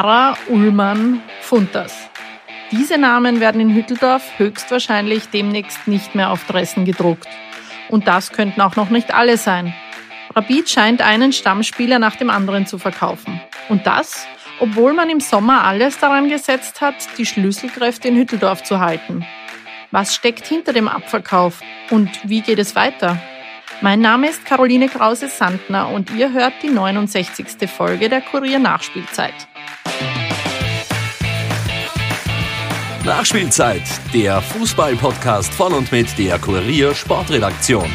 Kara, Ullmann, Funtas. Diese Namen werden in Hütteldorf höchstwahrscheinlich demnächst nicht mehr auf Dressen gedruckt. Und das könnten auch noch nicht alle sein. Rapid scheint einen Stammspieler nach dem anderen zu verkaufen. Und das, obwohl man im Sommer alles daran gesetzt hat, die Schlüsselkräfte in Hütteldorf zu halten. Was steckt hinter dem Abverkauf und wie geht es weiter? Mein Name ist Caroline Krause-Sandner und ihr hört die 69. Folge der Kurier Nachspielzeit. Nachspielzeit, der Fußball-Podcast von und mit der Kurier Sportredaktion.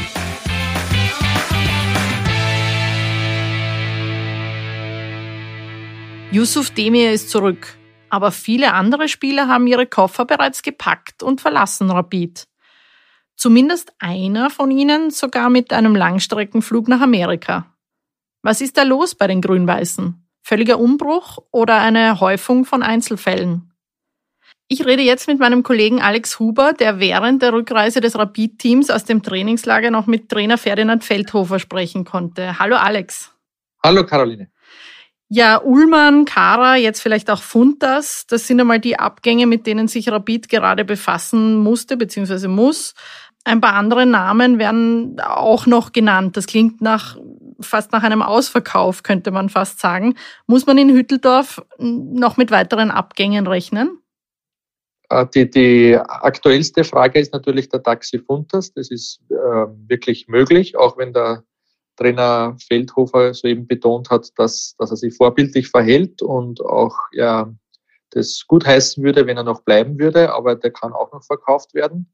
Yusuf Demir ist zurück, aber viele andere Spieler haben ihre Koffer bereits gepackt und verlassen Rapid. Zumindest einer von ihnen sogar mit einem Langstreckenflug nach Amerika. Was ist da los bei den Grün-Weißen? Völliger Umbruch oder eine Häufung von Einzelfällen? Ich rede jetzt mit meinem Kollegen Alex Huber, der während der Rückreise des Rapid-Teams aus dem Trainingslager noch mit Trainer Ferdinand Feldhofer sprechen konnte. Hallo Alex. Hallo Caroline. Ja, Ullmann, Kara, jetzt vielleicht auch Funtas, das sind einmal die Abgänge, mit denen sich Rapid gerade befassen musste bzw. muss. Ein paar andere Namen werden auch noch genannt. Das klingt nach fast nach einem Ausverkauf, könnte man fast sagen. Muss man in Hütteldorf noch mit weiteren Abgängen rechnen? Äh, die, die aktuellste Frage ist natürlich der Taxi Funtas. Das ist äh, wirklich möglich, auch wenn der Trainer Feldhofer soeben betont hat, dass, dass er sich vorbildlich verhält und auch ja, das gut heißen würde, wenn er noch bleiben würde, aber der kann auch noch verkauft werden.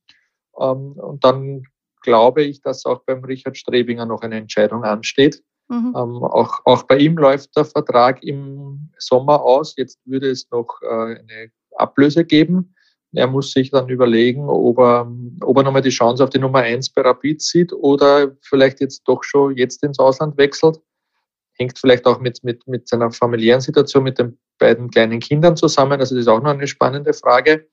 Ähm, und dann glaube ich, dass auch beim Richard Strebinger noch eine Entscheidung ansteht. Mhm. Ähm, auch, auch bei ihm läuft der Vertrag im Sommer aus. Jetzt würde es noch äh, eine Ablöse geben. Er muss sich dann überlegen, ob er, ob er nochmal die Chance auf die Nummer eins bei Rapid sieht oder vielleicht jetzt doch schon jetzt ins Ausland wechselt. Hängt vielleicht auch mit, mit, mit seiner familiären Situation, mit den beiden kleinen Kindern zusammen. Also das ist auch noch eine spannende Frage.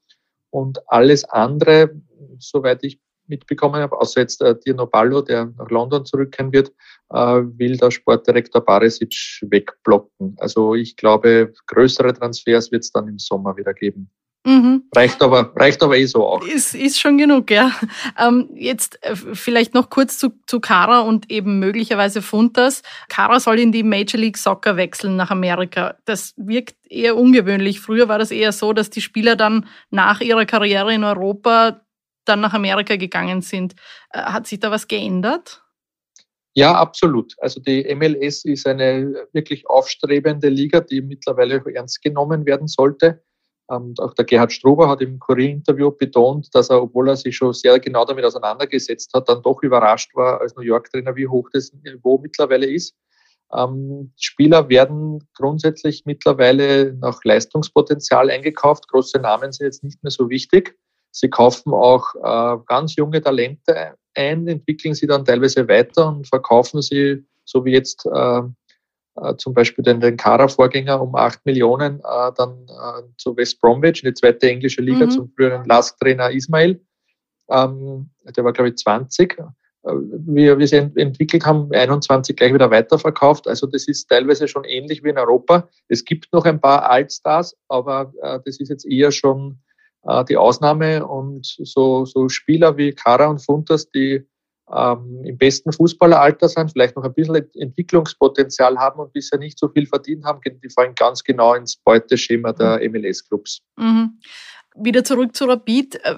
Und alles andere, soweit ich mitbekommen habe, außer jetzt äh, Dino Ballo, der nach London zurückkehren wird, äh, will der Sportdirektor Barisic wegblocken. Also ich glaube, größere Transfers wird es dann im Sommer wieder geben. Mhm. Reicht, aber, reicht aber eh so auch. Ist, ist schon genug, ja. Ähm, jetzt äh, vielleicht noch kurz zu, zu Kara und eben möglicherweise Funtas. Kara soll in die Major League Soccer wechseln nach Amerika. Das wirkt eher ungewöhnlich. Früher war das eher so, dass die Spieler dann nach ihrer Karriere in Europa dann nach Amerika gegangen sind. Äh, hat sich da was geändert? Ja, absolut. Also die MLS ist eine wirklich aufstrebende Liga, die mittlerweile ernst genommen werden sollte. Ähm, auch der Gerhard Struber hat im Kurier-Interview betont, dass er, obwohl er sich schon sehr genau damit auseinandergesetzt hat, dann doch überrascht war als New York-Trainer, wie hoch das Niveau mittlerweile ist. Ähm, Spieler werden grundsätzlich mittlerweile nach Leistungspotenzial eingekauft. Große Namen sind jetzt nicht mehr so wichtig. Sie kaufen auch äh, ganz junge Talente ein, entwickeln sie dann teilweise weiter und verkaufen sie, so wie jetzt äh, äh, zum Beispiel den, den Kara-Vorgänger um 8 Millionen äh, dann äh, zu West Bromwich, in die zweite englische Liga, mhm. zum früheren Lask-Trainer Ismail. Ähm, der war, glaube ich, 20. Äh, wir, wir sie entwickelt haben, 21 gleich wieder weiterverkauft. Also das ist teilweise schon ähnlich wie in Europa. Es gibt noch ein paar Altstars, aber das ist jetzt eher schon äh, die Ausnahme. Und so, so Spieler wie Kara und Funtas, die ähm, im besten Fußballeralter sind, vielleicht noch ein bisschen Entwicklungspotenzial haben und bisher nicht so viel verdient haben, die fallen ganz genau ins Beuteschema der MLS-Clubs. Mhm. Wieder zurück zu Rapid. Äh,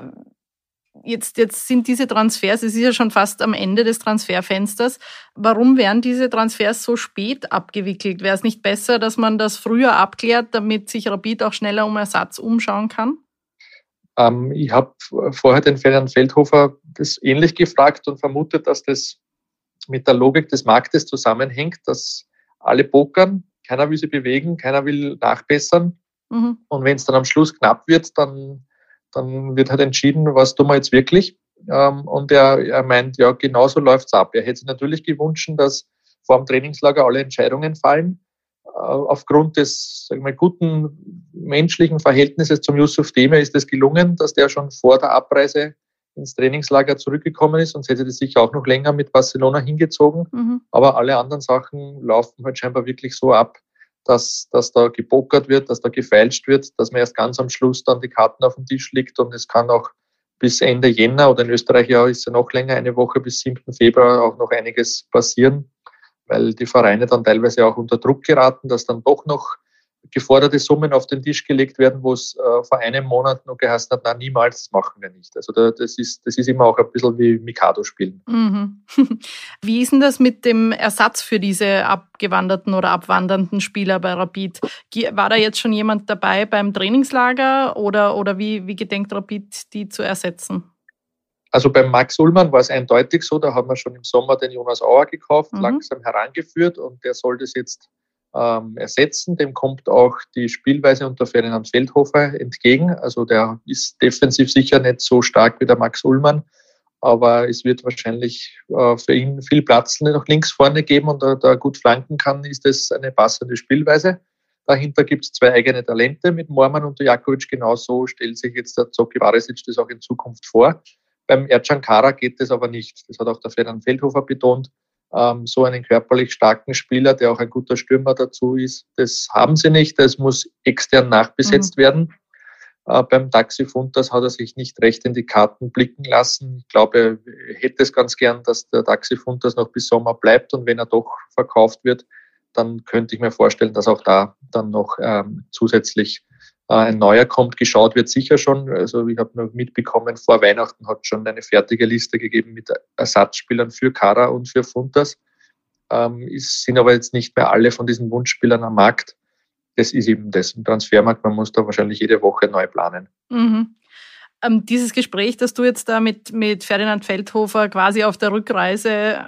jetzt, jetzt sind diese Transfers, es ist ja schon fast am Ende des Transferfensters. Warum werden diese Transfers so spät abgewickelt? Wäre es nicht besser, dass man das früher abklärt, damit sich Rapid auch schneller um Ersatz umschauen kann? Ähm, ich habe vorher den Ferdinand Feldhofer das ähnlich gefragt und vermutet, dass das mit der Logik des Marktes zusammenhängt, dass alle pokern, keiner will sich bewegen, keiner will nachbessern. Mhm. Und wenn es dann am Schluss knapp wird, dann, dann wird halt entschieden, was tun wir jetzt wirklich. Ähm, und er, er meint, ja, genauso läuft's ab. Er hätte sich natürlich gewünscht, dass vor dem Trainingslager alle Entscheidungen fallen. Äh, aufgrund des sagen wir, guten menschlichen Verhältnisses zum Yusuf Demir ist es gelungen, dass der schon vor der Abreise ins Trainingslager zurückgekommen ist, sonst hätte das sicher auch noch länger mit Barcelona hingezogen. Mhm. Aber alle anderen Sachen laufen halt scheinbar wirklich so ab, dass, dass da gepokert wird, dass da gefeilscht wird, dass man erst ganz am Schluss dann die Karten auf dem Tisch legt und es kann auch bis Ende Jänner oder in Österreich ja ist ja noch länger, eine Woche bis 7. Februar auch noch einiges passieren, weil die Vereine dann teilweise auch unter Druck geraten, dass dann doch noch geforderte Summen auf den Tisch gelegt werden, wo es äh, vor einem Monat noch geheißen hat, na niemals, das machen wir nicht. Also da, das, ist, das ist immer auch ein bisschen wie Mikado spielen. Mhm. Wie ist denn das mit dem Ersatz für diese abgewanderten oder abwandernden Spieler bei Rapid? War da jetzt schon jemand dabei beim Trainingslager oder, oder wie, wie gedenkt Rapid, die zu ersetzen? Also beim Max Ullmann war es eindeutig so, da haben wir schon im Sommer den Jonas Auer gekauft, mhm. langsam herangeführt und der soll das jetzt ähm, ersetzen. Dem kommt auch die Spielweise unter Ferdinand Feldhofer entgegen. Also der ist defensiv sicher nicht so stark wie der Max Ullmann, aber es wird wahrscheinlich äh, für ihn viel Platz nach links vorne geben und da, da gut flanken kann, ist das eine passende Spielweise. Dahinter gibt es zwei eigene Talente mit Mormann und Jakovic. Genauso stellt sich jetzt der Zoki Barisic das auch in Zukunft vor. Beim Ercan Kara geht das aber nicht. Das hat auch der Ferdinand Feldhofer betont ähm, so einen körperlich starken Spieler, der auch ein guter Stürmer dazu ist. Das haben sie nicht. Das muss extern nachbesetzt mhm. werden. Äh, beim Taxi Funtas hat er sich nicht recht in die Karten blicken lassen. Ich glaube, er hätte es ganz gern, dass der Taxi Funtas noch bis Sommer bleibt und wenn er doch verkauft wird, dann könnte ich mir vorstellen, dass auch da dann noch ähm, zusätzlich ein neuer kommt. Geschaut wird sicher schon. Also ich habe nur mitbekommen, vor Weihnachten hat schon eine fertige Liste gegeben mit Ersatzspielern für Kara und für Funtas. Ähm, es sind aber jetzt nicht mehr alle von diesen Wunschspielern am Markt. Das ist eben das im Transfermarkt. Man muss da wahrscheinlich jede Woche neu planen. Mhm ähm, dieses Gespräch, das du jetzt da mit, mit Ferdinand Feldhofer quasi auf der Rückreise äh,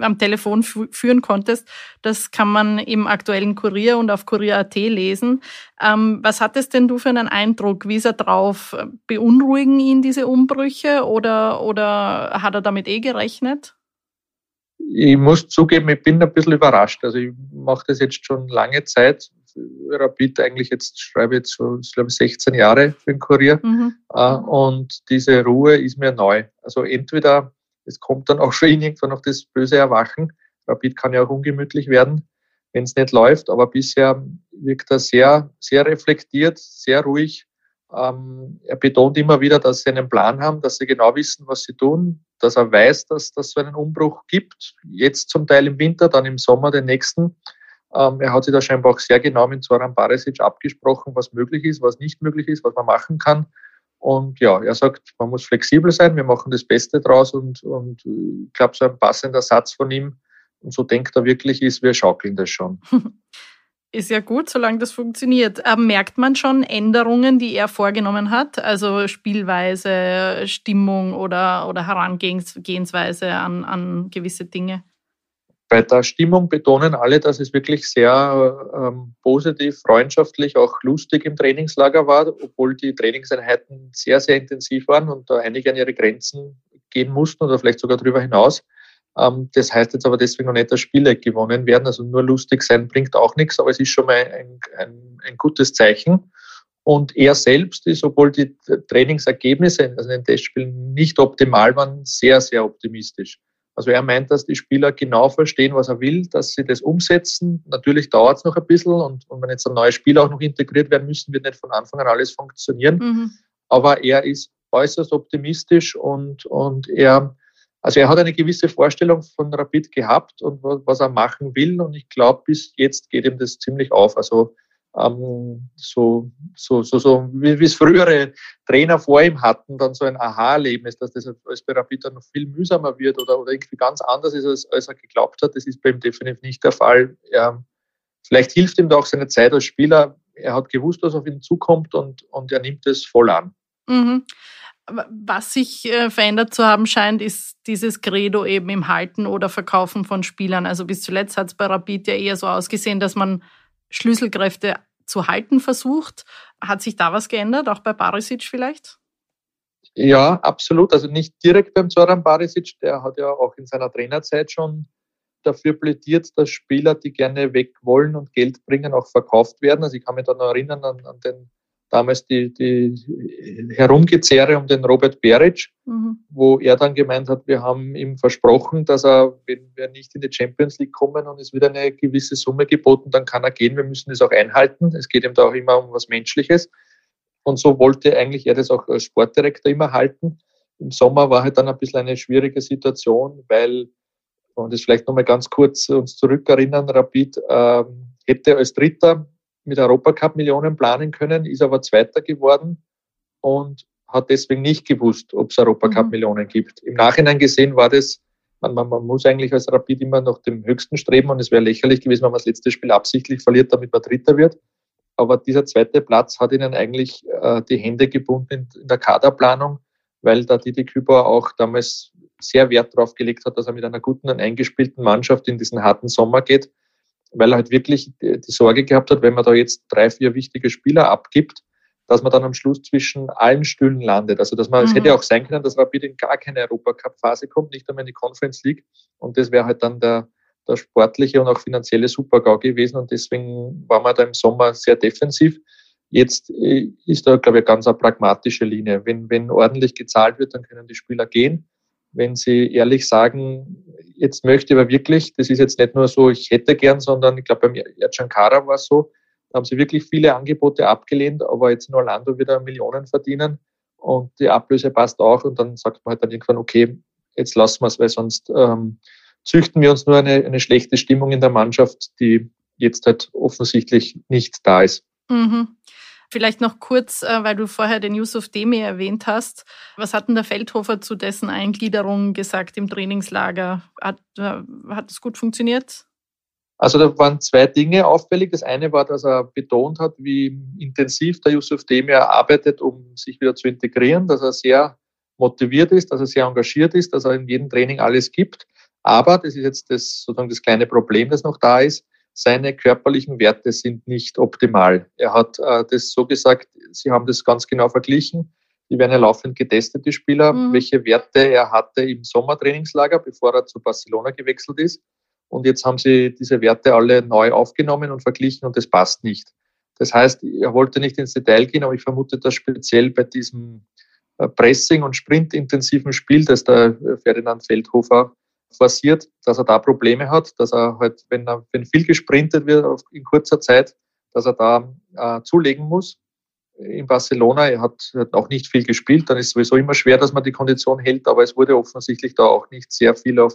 am Telefon führen konntest, das kann man im aktuellen Kurier und auf Kurier.at lesen. Ähm, was hattest denn du für einen Eindruck? Wie ist er drauf? Beunruhigen ihn diese Umbrüche oder, oder hat er damit eh gerechnet? Ich muss zugeben, ich bin ein bisschen überrascht. Also ich mache das jetzt schon lange Zeit, Rapid eigentlich jetzt, schreibe jetzt so, ich glaube 16 Jahre für den Kurier. Mhm. Äh, und diese Ruhe ist mir neu. Also entweder es kommt dann auch ihn irgendwann noch das böse Erwachen. Rapid kann ja auch ungemütlich werden, wenn es nicht läuft. Aber bisher wirkt er sehr, sehr reflektiert, sehr ruhig. Ähm, er betont immer wieder, dass sie einen Plan haben, dass sie genau wissen, was sie tun, dass er weiß, dass das so einen Umbruch gibt. Jetzt zum Teil im Winter, dann im Sommer den nächsten. Ähm, er hat sich da scheinbar auch sehr genau mit Zoran Barisic abgesprochen, was möglich ist, was nicht möglich ist, was man machen kann. Und ja, er sagt, man muss flexibel sein, wir machen das Beste draus und, und ich glaube, so ein passender Satz von ihm, und so denkt er wirklich, ist, wir schaukeln das schon. Ist ja gut, solange das funktioniert. Aber merkt man schon Änderungen, die er vorgenommen hat? Also Spielweise, Stimmung oder, oder Herangehensweise an, an gewisse Dinge? Bei der Stimmung betonen alle, dass es wirklich sehr ähm, positiv, freundschaftlich, auch lustig im Trainingslager war, obwohl die Trainingseinheiten sehr, sehr intensiv waren und da einige an ihre Grenzen gehen mussten oder vielleicht sogar darüber hinaus. Ähm, das heißt jetzt aber deswegen noch nicht, dass Spiele gewonnen werden. Also nur lustig sein bringt auch nichts, aber es ist schon mal ein, ein, ein gutes Zeichen. Und er selbst ist, obwohl die Trainingsergebnisse also in den Testspielen nicht optimal waren, sehr, sehr optimistisch. Also er meint, dass die Spieler genau verstehen, was er will, dass sie das umsetzen. Natürlich dauert es noch ein bisschen und, und wenn jetzt ein neues Spiel auch noch integriert werden müssen, wird nicht von Anfang an alles funktionieren. Mhm. Aber er ist äußerst optimistisch und, und er, also er hat eine gewisse Vorstellung von Rapid gehabt und was er machen will. Und ich glaube, bis jetzt geht ihm das ziemlich auf. Also ähm, so, so, so, so wie es frühere Trainer vor ihm hatten, dann so ein Aha-Erlebnis, dass das als bei Rapid dann noch viel mühsamer wird oder, oder irgendwie ganz anders ist, als, als er geglaubt hat. Das ist bei ihm definitiv nicht der Fall. Er, vielleicht hilft ihm da auch seine Zeit als Spieler. Er hat gewusst, was auf ihn zukommt und, und er nimmt es voll an. Mhm. Was sich äh, verändert zu haben scheint, ist dieses Credo eben im Halten oder Verkaufen von Spielern. Also bis zuletzt hat es bei Rapid ja eher so ausgesehen, dass man Schlüsselkräfte zu halten versucht. Hat sich da was geändert, auch bei Barisic vielleicht? Ja, absolut. Also nicht direkt beim Zoran Barisic, der hat ja auch in seiner Trainerzeit schon dafür plädiert, dass Spieler, die gerne weg wollen und Geld bringen, auch verkauft werden. Also ich kann mich da noch erinnern an, an den damals die, die Herumgezehre um den Robert Beric, mhm. wo er dann gemeint hat, wir haben ihm versprochen, dass er, wenn wir nicht in die Champions League kommen und es wird eine gewisse Summe geboten, dann kann er gehen. Wir müssen das auch einhalten. Es geht ihm da auch immer um was Menschliches. Und so wollte eigentlich er das auch als Sportdirektor immer halten. Im Sommer war halt dann ein bisschen eine schwierige Situation, weil, und das vielleicht nochmal ganz kurz uns zurückerinnern, Rapid ähm, hätte als Dritter mit Europacup Millionen planen können, ist aber Zweiter geworden und hat deswegen nicht gewusst, ob es Europacup mhm. Millionen gibt. Im Nachhinein gesehen war das, man, man, man muss eigentlich als Rapid immer nach dem Höchsten streben und es wäre lächerlich gewesen, wenn man das letzte Spiel absichtlich verliert, damit man Dritter wird. Aber dieser zweite Platz hat ihnen eigentlich äh, die Hände gebunden in, in, der Kaderplanung, weil da Didi Küber auch damals sehr Wert darauf gelegt hat, dass er mit einer guten und eingespielten Mannschaft in diesen harten Sommer geht weil er halt wirklich die, Sorge gehabt hat, wenn man da jetzt drei, vier wichtige Spieler abgibt, dass man dann am Schluss zwischen allen Stühlen landet. Also dass man, mhm. es hätte auch sein können, dass Rapid in gar keine Europacup-Phase kommt, nicht einmal in die Conference League. Und das wäre halt dann der, der sportliche und auch finanzielle Supergau gewesen. Und deswegen war man da im Sommer sehr defensiv. Jetzt äh, ist da, glaube ich, ganz eine pragmatische Linie. Wenn, wenn ordentlich gezahlt wird, dann können die Spieler gehen wenn Sie ehrlich sagen, jetzt möchte aber wirklich, das ist jetzt nicht nur so, ich hätte gern, sondern ich glaube, beim Ercankara war es so, da haben sie wirklich viele Angebote abgelehnt, aber jetzt in Orlando wieder Millionen verdienen und die Ablöse passt auch und dann sagt man halt dann irgendwann, okay, jetzt lassen wir es, weil sonst ähm, züchten wir uns nur eine, eine schlechte Stimmung in der Mannschaft, die jetzt halt offensichtlich nicht da ist. Mhm. Vielleicht noch kurz, äh, weil du vorher den Yusuf Demi erwähnt hast. Was hat denn der Feldhofer zu dessen Eingliederung gesagt im Trainingslager? Hat, äh, hat es gut funktioniert? Also da waren zwei Dinge auffällig. Das eine war, dass er betont hat, wie intensiv der Yusuf Demir arbeitet, um sich wieder zu integrieren, dass er sehr motiviert ist, dass er sehr engagiert ist, dass er in jedem Training alles gibt. Aber, das ist jetzt das, sozusagen das kleine Problem, das noch da ist, seine körperlichen Werte sind nicht optimal. Er hat äh, das so gesagt, Sie haben das ganz genau verglichen. Die werden ja laufend getestet, die Spieler, mhm. welche Werte er hatte im Sommertrainingslager, bevor er zu Barcelona gewechselt ist. Und jetzt haben sie diese Werte alle neu aufgenommen und verglichen und das passt nicht. Das heißt, er wollte nicht ins Detail gehen, aber ich vermute, dass speziell bei diesem äh, Pressing- und Sprintintensiven Spiel, das der Ferdinand Feldhofer forciert, dass er da Probleme hat, dass er halt, wenn, er, wenn viel gesprintet wird in kurzer Zeit, dass er da äh, zulegen muss. In Barcelona, er hat, hat auch nicht viel gespielt, dann ist es sowieso immer schwer, dass man die Kondition hält, aber es wurde offensichtlich da auch nicht sehr viel auf,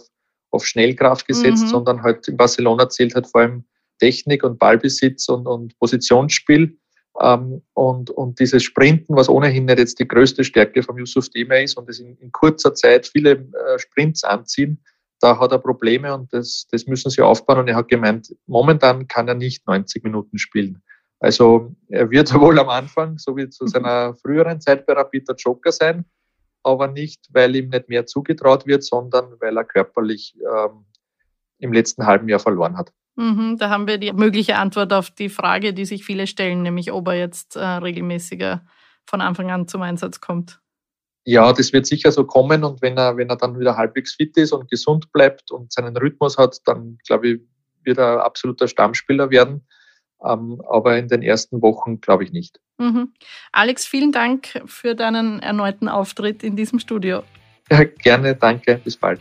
auf Schnellkraft gesetzt, mhm. sondern halt in Barcelona zählt halt vor allem Technik und Ballbesitz und, und Positionsspiel. Ähm, und, und dieses Sprinten, was ohnehin nicht jetzt die größte Stärke vom Yusuf Demir ist und es in, in kurzer Zeit viele äh, Sprints anziehen, da hat er Probleme und das, das müssen sie aufbauen. Und er hat gemeint, momentan kann er nicht 90 Minuten spielen. Also er wird wohl am Anfang, so wie zu seiner früheren Zeit bei Rapid der Joker sein, aber nicht, weil ihm nicht mehr zugetraut wird, sondern weil er körperlich ähm, im letzten halben Jahr verloren hat. Mhm, da haben wir die mögliche Antwort auf die Frage, die sich viele stellen, nämlich ob er jetzt äh, regelmäßiger von Anfang an zum Einsatz kommt. Ja, das wird sicher so kommen und wenn er, wenn er dann wieder halbwegs fit ist und gesund bleibt und seinen Rhythmus hat, dann glaube ich, wird er absoluter Stammspieler werden. Ähm, aber in den ersten Wochen glaube ich nicht. Mhm. Alex, vielen Dank für deinen erneuten Auftritt in diesem Studio. Ja, gerne, danke, bis bald.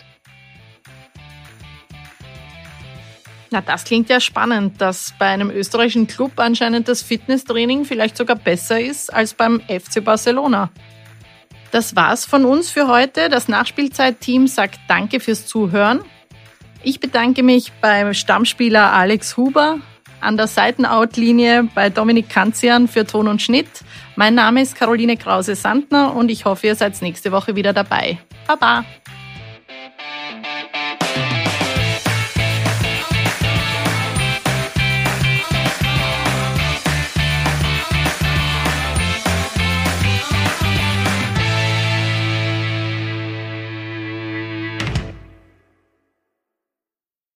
Na, das klingt ja spannend, dass bei einem österreichischen Club anscheinend das Fitnesstraining vielleicht sogar besser ist als beim FC Barcelona. Das war's von uns für heute. Das Nachspielzeit-Team sagt Danke fürs Zuhören. Ich bedanke mich beim Stammspieler Alex Huber, an der Seitenoutlinie bei Dominik Kanzian für Ton und Schnitt. Mein Name ist Caroline Krause-Sandner und ich hoffe, ihr seid nächste Woche wieder dabei. Baba!